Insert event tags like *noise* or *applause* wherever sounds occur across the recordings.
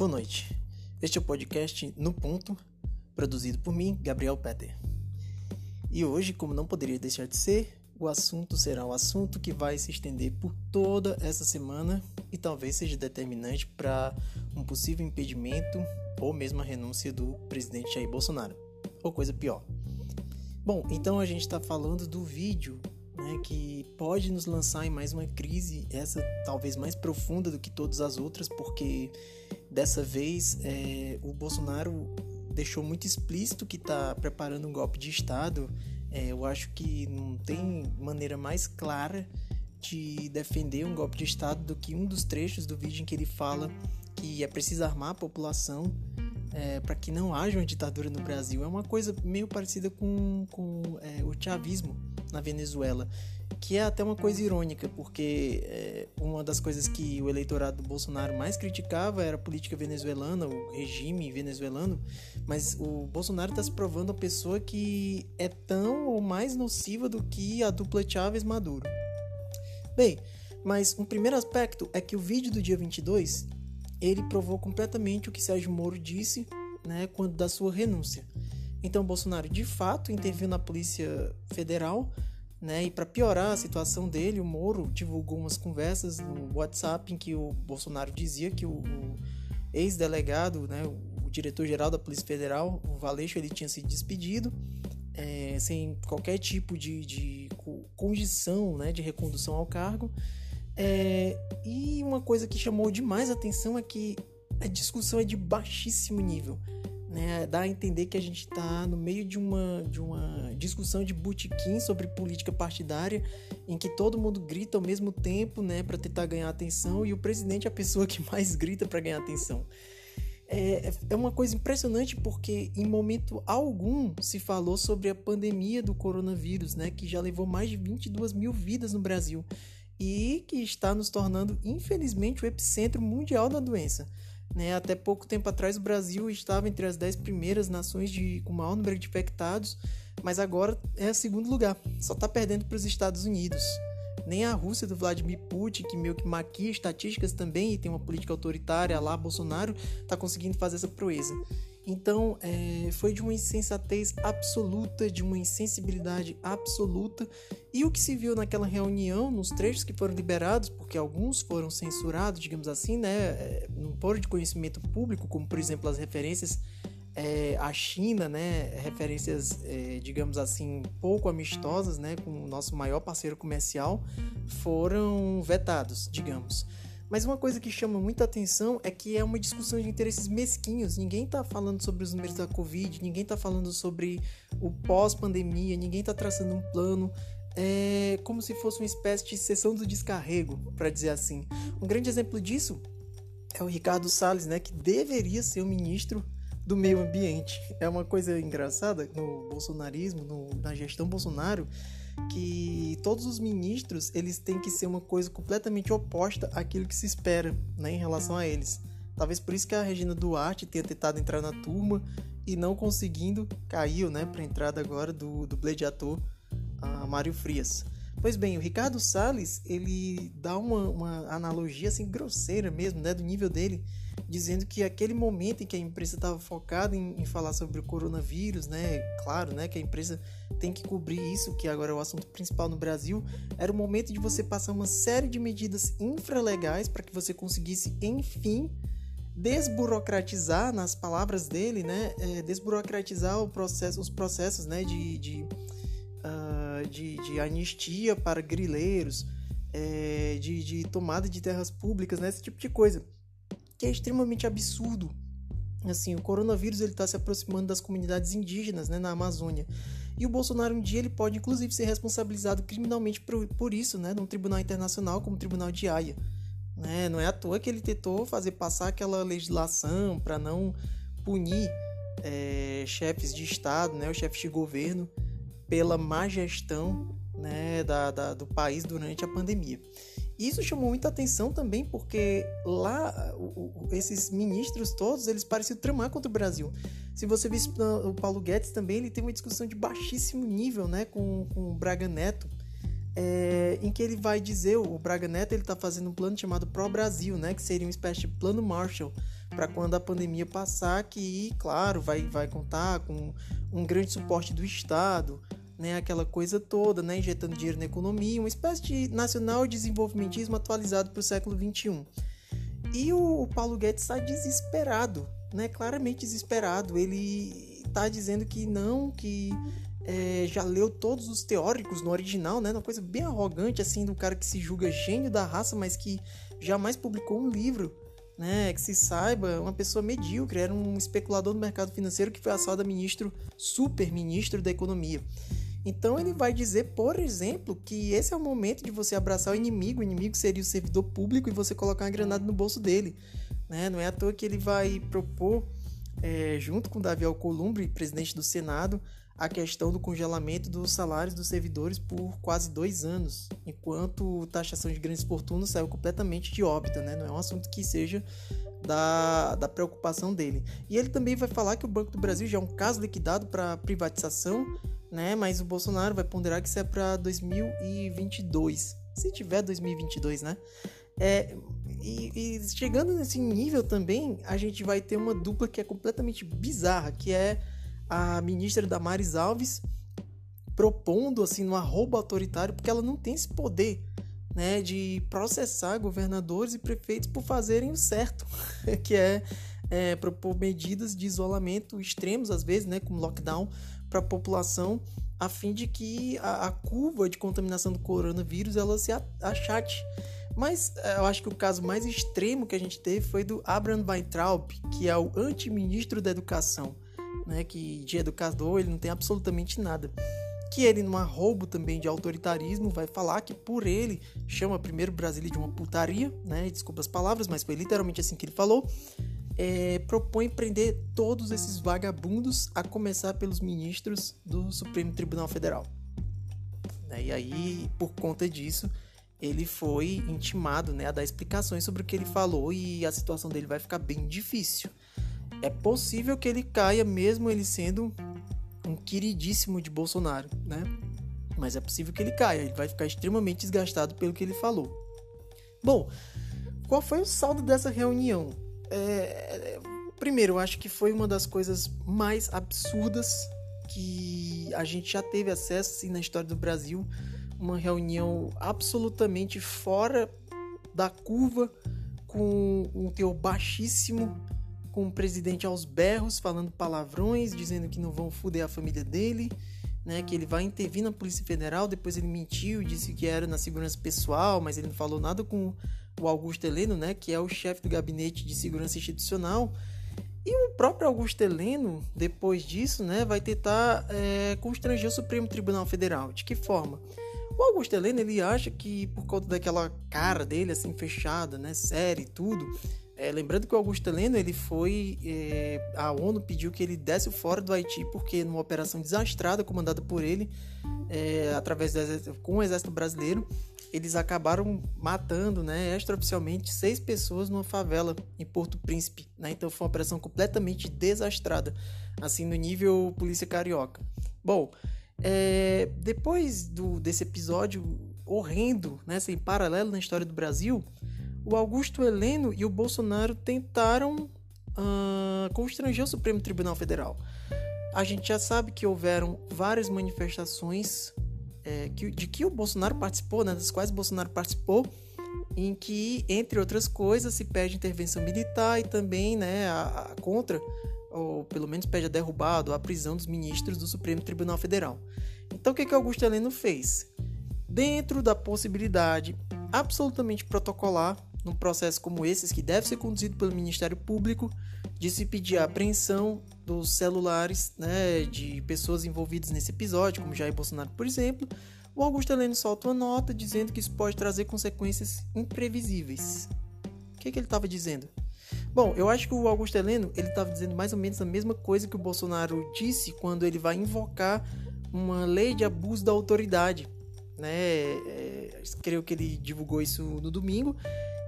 Boa noite. Este é o podcast No Ponto, produzido por mim, Gabriel Peter. E hoje, como não poderia deixar de ser, o assunto será o assunto que vai se estender por toda essa semana e talvez seja determinante para um possível impedimento ou mesmo a renúncia do presidente Jair Bolsonaro, ou coisa pior. Bom, então a gente está falando do vídeo né, que pode nos lançar em mais uma crise, essa talvez mais profunda do que todas as outras, porque dessa vez é, o Bolsonaro deixou muito explícito que está preparando um golpe de Estado. É, eu acho que não tem maneira mais clara de defender um golpe de Estado do que um dos trechos do vídeo em que ele fala que é preciso armar a população é, para que não haja uma ditadura no Brasil. É uma coisa meio parecida com, com é, o chavismo na Venezuela, que é até uma coisa irônica, porque é, uma das coisas que o eleitorado do Bolsonaro mais criticava era a política venezuelana, o regime venezuelano, mas o Bolsonaro está se provando uma pessoa que é tão ou mais nociva do que a dupla Chávez-Maduro. Bem, mas um primeiro aspecto é que o vídeo do dia 22 ele provou completamente o que Sérgio Moro disse né, quando da sua renúncia. Então Bolsonaro de fato interviu na Polícia Federal, né? E para piorar a situação dele, o Moro divulgou umas conversas no WhatsApp em que o Bolsonaro dizia que o, o ex-delegado, né, o, diretor-geral da Polícia Federal, o Valeixo, ele tinha se despedido é, sem qualquer tipo de, de condição, né, de recondução ao cargo. É, e uma coisa que chamou demais a atenção é que a discussão é de baixíssimo nível né, dá a entender que a gente está no meio de uma, de uma discussão de botequim sobre política partidária, em que todo mundo grita ao mesmo tempo né, para tentar ganhar atenção e o presidente é a pessoa que mais grita para ganhar atenção. É, é uma coisa impressionante porque em momento algum se falou sobre a pandemia do coronavírus, né, que já levou mais de 22 mil vidas no Brasil e que está nos tornando, infelizmente, o epicentro mundial da doença. Né? Até pouco tempo atrás, o Brasil estava entre as 10 primeiras nações de, com maior número de infectados, mas agora é segundo lugar, só está perdendo para os Estados Unidos. Nem a Rússia do Vladimir Putin, que meio que maquia estatísticas também e tem uma política autoritária lá, Bolsonaro, está conseguindo fazer essa proeza. Então, é, foi de uma insensatez absoluta, de uma insensibilidade absoluta. E o que se viu naquela reunião, nos trechos que foram liberados, porque alguns foram censurados, digamos assim, né, é, não foram de conhecimento público, como por exemplo as referências é, à China, né, referências, é, digamos assim, pouco amistosas, né, com o nosso maior parceiro comercial, foram vetados, digamos. Mas uma coisa que chama muita atenção é que é uma discussão de interesses mesquinhos. Ninguém está falando sobre os números da Covid, ninguém está falando sobre o pós-pandemia, ninguém está traçando um plano. É como se fosse uma espécie de sessão do descarrego, para dizer assim. Um grande exemplo disso é o Ricardo Salles, né, que deveria ser o ministro do meio ambiente. É uma coisa engraçada no bolsonarismo, no, na gestão Bolsonaro, que todos os ministros eles têm que ser uma coisa completamente oposta àquilo que se espera né, em relação a eles. Talvez por isso que a Regina Duarte tenha tentado entrar na turma e não conseguindo, caiu né, para a entrada agora do, do Blade ator a Mário Frias. Pois bem, o Ricardo Salles ele dá uma, uma analogia assim grosseira mesmo, né, do nível dele, dizendo que aquele momento em que a imprensa estava focada em, em, falar sobre o coronavírus, né, claro, né, que a imprensa tem que cobrir isso, que agora é o assunto principal no Brasil, era o momento de você passar uma série de medidas infralegais para que você conseguisse, enfim, desburocratizar, nas palavras dele, né, é, desburocratizar processo, os processos, né, de, de, uh, de, de anistia para grileiros, é, de, de tomada de terras públicas, né, esse tipo de coisa que é extremamente absurdo. Assim, o coronavírus ele está se aproximando das comunidades indígenas, né, na Amazônia. E o Bolsonaro um dia ele pode inclusive ser responsabilizado criminalmente por, por isso, né, num tribunal internacional como o Tribunal de Haia. Né? Não é à toa que ele tentou fazer passar aquela legislação para não punir é, chefes de Estado, né, os chefes de governo, pela má gestão né, da, da, do país durante a pandemia. Isso chamou muita atenção também porque lá esses ministros todos eles pareciam tramar contra o Brasil. Se você vê o Paulo Guedes também, ele tem uma discussão de baixíssimo nível, né, com, com o Braga Neto, é, em que ele vai dizer, o Braga Neto ele está fazendo um plano chamado Pro Brasil, né, que seria uma espécie de plano Marshall para quando a pandemia passar, que, claro, vai, vai contar com um grande suporte do Estado, né, aquela coisa toda, né, injetando dinheiro na economia, uma espécie de nacional desenvolvimentismo atualizado para o século XXI. E o, o Paulo Guedes está desesperado, né, claramente desesperado. Ele está dizendo que não, que é, já leu todos os teóricos no original, né? Uma coisa bem arrogante, assim, do cara que se julga gênio da raça, mas que jamais publicou um livro, né? Que se saiba, uma pessoa medíocre, era um especulador do mercado financeiro que foi assado a ministro, super ministro da economia. Então ele vai dizer, por exemplo, que esse é o momento de você abraçar o inimigo, o inimigo seria o servidor público e você colocar uma granada no bolso dele. Né? Não é à toa que ele vai propor, é, junto com Davi Alcolumbre, presidente do Senado, a questão do congelamento dos salários dos servidores por quase dois anos, enquanto taxação de grandes fortunas saiu completamente de órbita, né? Não é um assunto que seja da, da preocupação dele. E ele também vai falar que o Banco do Brasil já é um caso liquidado para privatização, né? Mas o Bolsonaro vai ponderar que isso é para 2022, se tiver 2022, né? É, e, e, chegando nesse nível também, a gente vai ter uma dupla que é completamente bizarra, que é a ministra Damares Alves propondo assim um arroba autoritário, porque ela não tem esse poder né, de processar governadores e prefeitos por fazerem o certo, *laughs* que é, é, propor medidas de isolamento extremos, às vezes, né, como lockdown, para a população, a fim de que a, a, curva de contaminação do coronavírus ela se achate. Mas é, eu acho que o caso mais extremo que a gente teve foi do Abraham Weintraub, que é o anti-ministro da Educação né, que de educador ele não tem absolutamente nada. Que ele, num arrobo também de autoritarismo, vai falar que por ele chama primeiro Brasília de uma putaria, né? Desculpa as palavras, mas foi literalmente assim que ele falou. É, propõe prender todos esses vagabundos, a começar pelos ministros do Supremo Tribunal Federal. Né, e aí, por conta disso, ele foi intimado né, a dar explicações sobre o que ele falou e a situação dele vai ficar bem difícil é possível que ele caia mesmo ele sendo um queridíssimo de Bolsonaro, né? Mas é possível que ele caia, ele vai ficar extremamente desgastado pelo que ele falou. Bom, qual foi o saldo dessa reunião? É, primeiro, eu acho que foi uma das coisas mais absurdas que a gente já teve acesso assim, na história do Brasil. Uma reunião absolutamente fora da curva, com um teor baixíssimo com o presidente aos berros, falando palavrões, dizendo que não vão fuder a família dele, né, que ele vai intervir na Polícia Federal. Depois ele mentiu, disse que era na segurança pessoal, mas ele não falou nada com o Augusto Heleno, né, que é o chefe do gabinete de segurança institucional. E o próprio Augusto Heleno, depois disso, né, vai tentar é, constranger o Supremo Tribunal Federal. De que forma? O Augusto Heleno, ele acha que por conta daquela cara dele, assim, fechada, né, séria e tudo, é, lembrando que o Augusto Heleno, ele foi. É, a ONU pediu que ele desse fora do Haiti, porque numa operação desastrada comandada por ele, é, através do com o exército brasileiro, eles acabaram matando, né, extraoficialmente, seis pessoas numa favela em Porto Príncipe. Né? Então foi uma operação completamente desastrada, assim, no nível polícia carioca. Bom, é, depois do, desse episódio horrendo, né, sem paralelo na história do Brasil o Augusto Heleno e o Bolsonaro tentaram uh, constranger o Supremo Tribunal Federal. A gente já sabe que houveram várias manifestações é, que, de que o Bolsonaro participou, né, das quais o Bolsonaro participou, em que, entre outras coisas, se pede intervenção militar e também né, a, a contra, ou pelo menos pede a derrubada, a prisão dos ministros do Supremo Tribunal Federal. Então, o que, que Augusto Heleno fez? Dentro da possibilidade absolutamente protocolar num processo como esse, que deve ser conduzido pelo Ministério Público, de se pedir a apreensão dos celulares né, de pessoas envolvidas nesse episódio, como Jair Bolsonaro, por exemplo, o Augusto Heleno solta uma nota dizendo que isso pode trazer consequências imprevisíveis. O que, que ele estava dizendo? Bom, eu acho que o Augusto Heleno ele estava dizendo mais ou menos a mesma coisa que o Bolsonaro disse quando ele vai invocar uma lei de abuso da autoridade. Né? É, creio que ele divulgou isso no domingo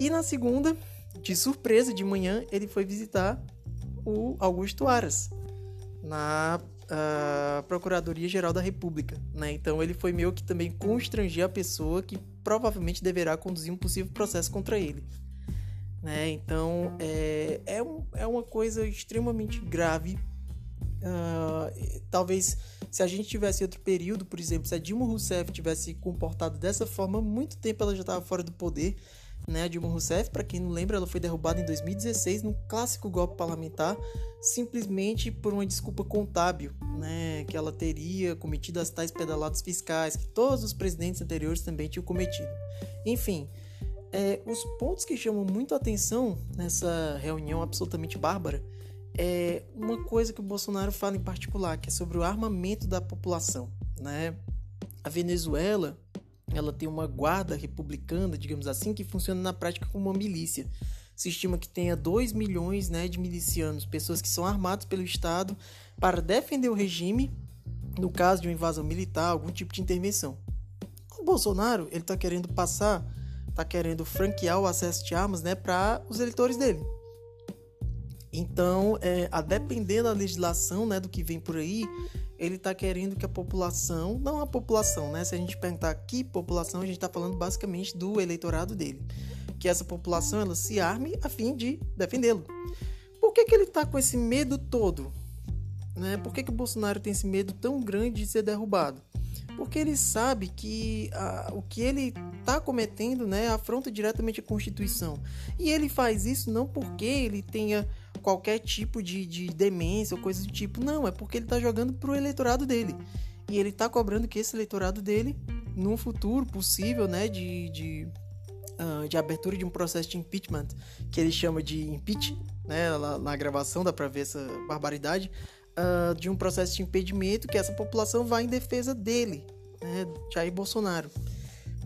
e na segunda, de surpresa, de manhã, ele foi visitar o Augusto Aras na uh, Procuradoria-Geral da República. Né? Então ele foi meio que também constranger a pessoa que provavelmente deverá conduzir um possível processo contra ele. Né? Então é, é, um, é uma coisa extremamente grave. Uh, talvez se a gente tivesse outro período, por exemplo, se a Dilma Rousseff tivesse comportado dessa forma, muito tempo ela já estava fora do poder. Né? A Dilma Rousseff, para quem não lembra, ela foi derrubada em 2016 num clássico golpe parlamentar, simplesmente por uma desculpa contábil, né? que ela teria cometido as tais pedaladas fiscais que todos os presidentes anteriores também tinham cometido. Enfim, é, os pontos que chamam muito a atenção nessa reunião absolutamente bárbara é uma coisa que o Bolsonaro fala em particular, que é sobre o armamento da população. Né? A Venezuela ela tem uma guarda republicana, digamos assim, que funciona na prática como uma milícia. Se estima que tenha 2 milhões né, de milicianos, pessoas que são armados pelo Estado para defender o regime no caso de uma invasão militar, algum tipo de intervenção. O Bolsonaro ele está querendo passar, está querendo franquear o acesso de armas né, para os eleitores dele. Então, é, a depender da legislação né, do que vem por aí, ele está querendo que a população, não a população, né? Se a gente perguntar que população, a gente está falando basicamente do eleitorado dele. Que essa população ela se arme a fim de defendê-lo. Por que, que ele está com esse medo todo? Né? Por que, que o Bolsonaro tem esse medo tão grande de ser derrubado? Porque ele sabe que a, o que ele está cometendo né, afronta diretamente a Constituição. E ele faz isso não porque ele tenha qualquer tipo de, de demência ou coisa do tipo. Não, é porque ele está jogando para o eleitorado dele. E ele está cobrando que esse eleitorado dele, num futuro possível, né, de, de, uh, de abertura de um processo de impeachment, que ele chama de impeach, né, lá, na gravação dá para ver essa barbaridade, uh, de um processo de impedimento que essa população vai em defesa dele, né, Jair Bolsonaro.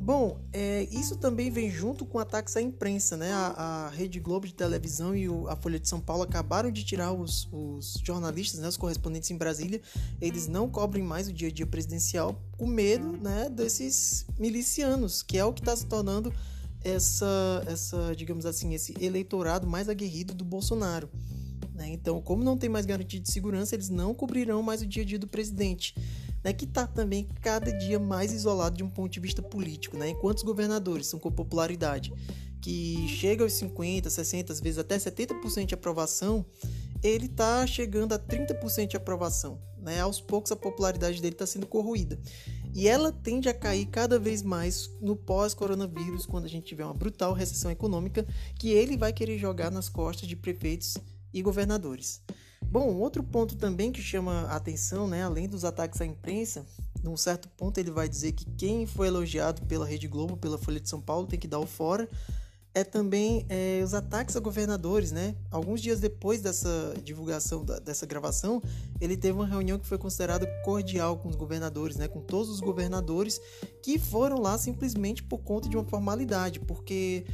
Bom, é, isso também vem junto com ataques à imprensa, né? A, a Rede Globo de televisão e o, a Folha de São Paulo acabaram de tirar os, os jornalistas, né, os correspondentes em Brasília. Eles não cobrem mais o dia a dia presidencial com medo, né, desses milicianos, que é o que está se tornando essa, essa, digamos assim, esse eleitorado mais aguerrido do Bolsonaro. Né? Então, como não tem mais garantia de segurança, eles não cobrirão mais o dia a dia do presidente né, que está também cada dia mais isolado de um ponto de vista político, né, enquanto os governadores são com popularidade que chega aos 50, 60, às vezes até 70% de aprovação, ele está chegando a 30% de aprovação. Né? Aos poucos a popularidade dele está sendo corroída. E ela tende a cair cada vez mais no pós-coronavírus, quando a gente tiver uma brutal recessão econômica, que ele vai querer jogar nas costas de prefeitos e governadores. Bom, outro ponto também que chama a atenção, né, além dos ataques à imprensa, num certo ponto ele vai dizer que quem foi elogiado pela Rede Globo, pela Folha de São Paulo, tem que dar o fora. É também é, os ataques a governadores, né? Alguns dias depois dessa divulgação, da, dessa gravação, ele teve uma reunião que foi considerada cordial com os governadores, né? Com todos os governadores que foram lá simplesmente por conta de uma formalidade, porque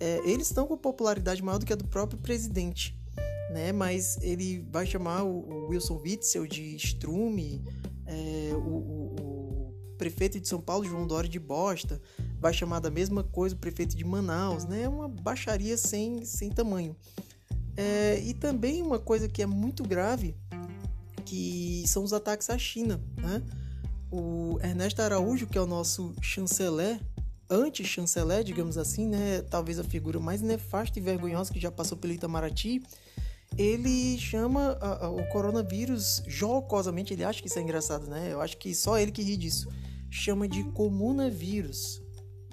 é, eles estão com popularidade maior do que a do próprio presidente né? Mas ele vai chamar o, Wilson Witzel de Strume, é, o, o, o, prefeito de São Paulo, João Dória, de bosta, vai chamar da mesma coisa o prefeito de Manaus, né? É uma baixaria sem, sem tamanho. É, e também uma coisa que é muito grave, que são os ataques à China, né? O Ernesto Araújo, que é o nosso chanceler, anti-chanceler, digamos assim, né? Talvez a figura mais nefasta e vergonhosa que já passou pelo Itamaraty, ele chama a, a, o coronavírus jocosamente, ele acha que isso é engraçado, né? Eu acho que só ele que ri disso. Chama de comunavírus.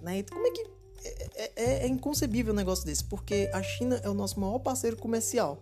Né? Como é que. É, é, é, é inconcebível um negócio desse, porque a China é o nosso maior parceiro comercial,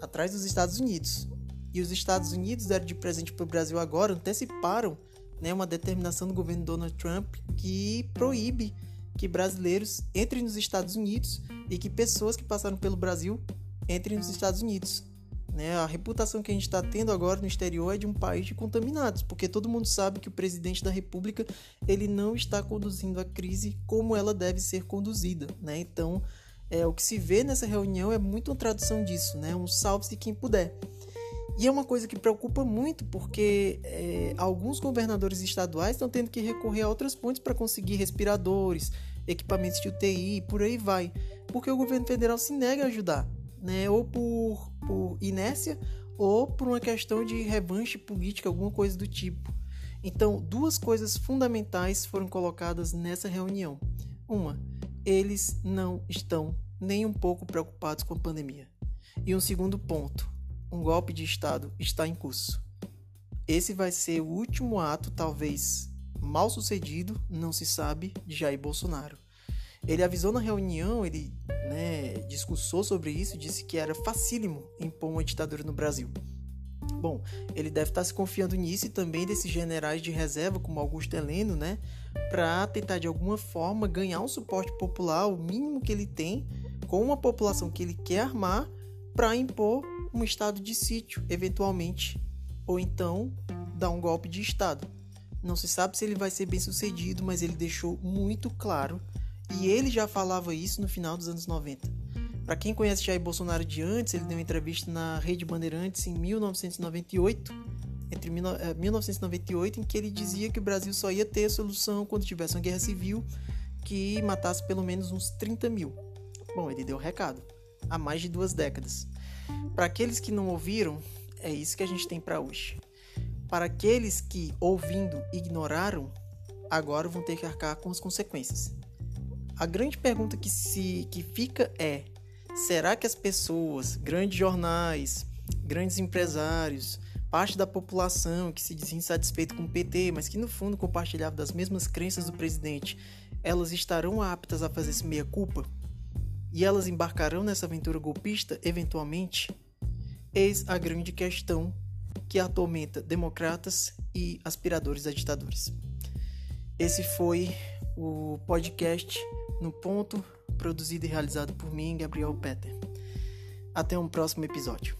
atrás dos Estados Unidos. E os Estados Unidos deram de presente para o Brasil agora, anteciparam né, uma determinação do governo Donald Trump que proíbe que brasileiros entrem nos Estados Unidos e que pessoas que passaram pelo Brasil entre nos Estados Unidos. Né? A reputação que a gente está tendo agora no exterior é de um país de contaminados, porque todo mundo sabe que o presidente da República ele não está conduzindo a crise como ela deve ser conduzida. Né? Então, é, o que se vê nessa reunião é muito uma tradução disso, né? um salve-se quem puder. E é uma coisa que preocupa muito, porque é, alguns governadores estaduais estão tendo que recorrer a outras fontes para conseguir respiradores, equipamentos de UTI, por aí vai, porque o governo federal se nega a ajudar né? Ou por, por inércia ou por uma questão de revanche política, alguma coisa do tipo. Então, duas coisas fundamentais foram colocadas nessa reunião. Uma, eles não estão nem um pouco preocupados com a pandemia. E um segundo ponto: um golpe de Estado está em curso. Esse vai ser o último ato, talvez mal sucedido, não se sabe, de Jair Bolsonaro. Ele avisou na reunião, ele né, discursou sobre isso, disse que era facílimo impor uma ditadura no Brasil. Bom, ele deve estar se confiando nisso e também desses generais de reserva, como Augusto Heleno, né, para tentar de alguma forma ganhar um suporte popular, o mínimo que ele tem, com uma população que ele quer armar, para impor um estado de sítio, eventualmente, ou então dar um golpe de Estado. Não se sabe se ele vai ser bem sucedido, mas ele deixou muito claro, e ele já falava isso no final dos anos 90 para quem conhece Jair Bolsonaro de antes, ele deu uma entrevista na Rede Bandeirantes em 1998, entre 1998, eh, em que ele dizia que o Brasil só ia ter solução quando tivesse uma guerra civil que matasse pelo menos uns 30 mil. Bom, ele deu o recado há mais de duas décadas. Para aqueles que não ouviram, é isso que a gente tem para hoje. Para aqueles que, ouvindo, ignoraram, agora vão ter que arcar com as consequências. A grande pergunta que, se, que fica é: Será que as pessoas, grandes jornais, grandes empresários, parte da população que se diz insatisfeito com o PT, mas que no fundo compartilhava das mesmas crenças do presidente, elas estarão aptas a fazer esse meia-culpa? E elas embarcarão nessa aventura golpista, eventualmente? Eis a grande questão que atormenta democratas e aspiradores a ditadores. Esse foi o podcast no ponto produzido e realizado por mim, Gabriel Peter. Até um próximo episódio.